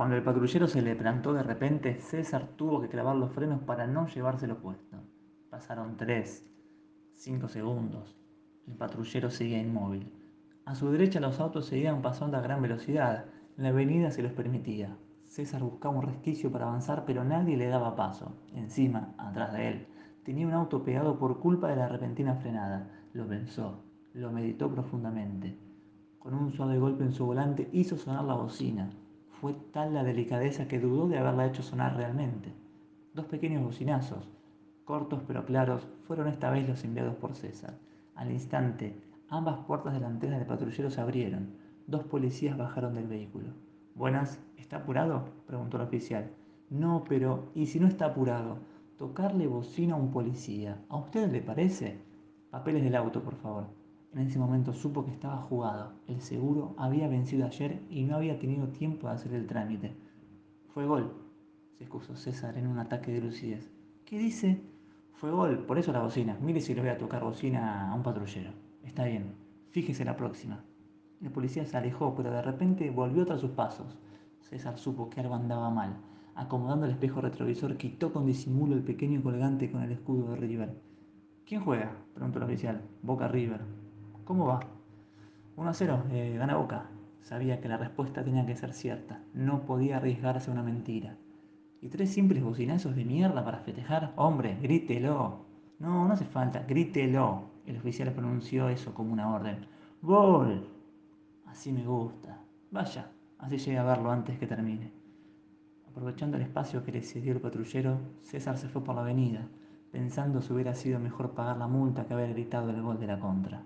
Cuando el patrullero se le plantó de repente, César tuvo que clavar los frenos para no llevárselo puesto. Pasaron tres, cinco segundos. El patrullero seguía inmóvil. A su derecha los autos seguían pasando a gran velocidad. La avenida se los permitía. César buscaba un resquicio para avanzar, pero nadie le daba paso. Encima, atrás de él, tenía un auto pegado por culpa de la repentina frenada. Lo pensó, lo meditó profundamente. Con un suave golpe en su volante hizo sonar la bocina. Fue tal la delicadeza que dudó de haberla hecho sonar realmente. Dos pequeños bocinazos, cortos pero claros, fueron esta vez los enviados por César. Al instante, ambas puertas delanteras del patrullero se abrieron. Dos policías bajaron del vehículo. Buenas, ¿está apurado? preguntó el oficial. No, pero ¿y si no está apurado? Tocarle bocina a un policía. ¿A usted le parece? Papeles del auto, por favor. En ese momento supo que estaba jugado. El seguro había vencido ayer y no había tenido tiempo de hacer el trámite. Fue gol, se excusó César en un ataque de lucidez. ¿Qué dice? Fue gol, por eso la bocina. Mire si le voy a tocar bocina a un patrullero. Está bien, fíjese la próxima. El policía se alejó, pero de repente volvió tras sus pasos. César supo que algo andaba mal. Acomodando el espejo retrovisor, quitó con disimulo el pequeño colgante con el escudo de River. ¿Quién juega? preguntó el oficial. Boca River. ¿Cómo va? 1 a 0, eh, gana Boca. Sabía que la respuesta tenía que ser cierta. No podía arriesgarse a una mentira. ¿Y tres simples bocinazos de mierda para festejar? Hombre, grítelo. No, no hace falta, grítelo. El oficial pronunció eso como una orden. ¡Gol! Así me gusta. Vaya, así llegué a verlo antes que termine. Aprovechando el espacio que le cedió el patrullero, César se fue por la avenida, pensando si hubiera sido mejor pagar la multa que haber gritado el gol de la contra.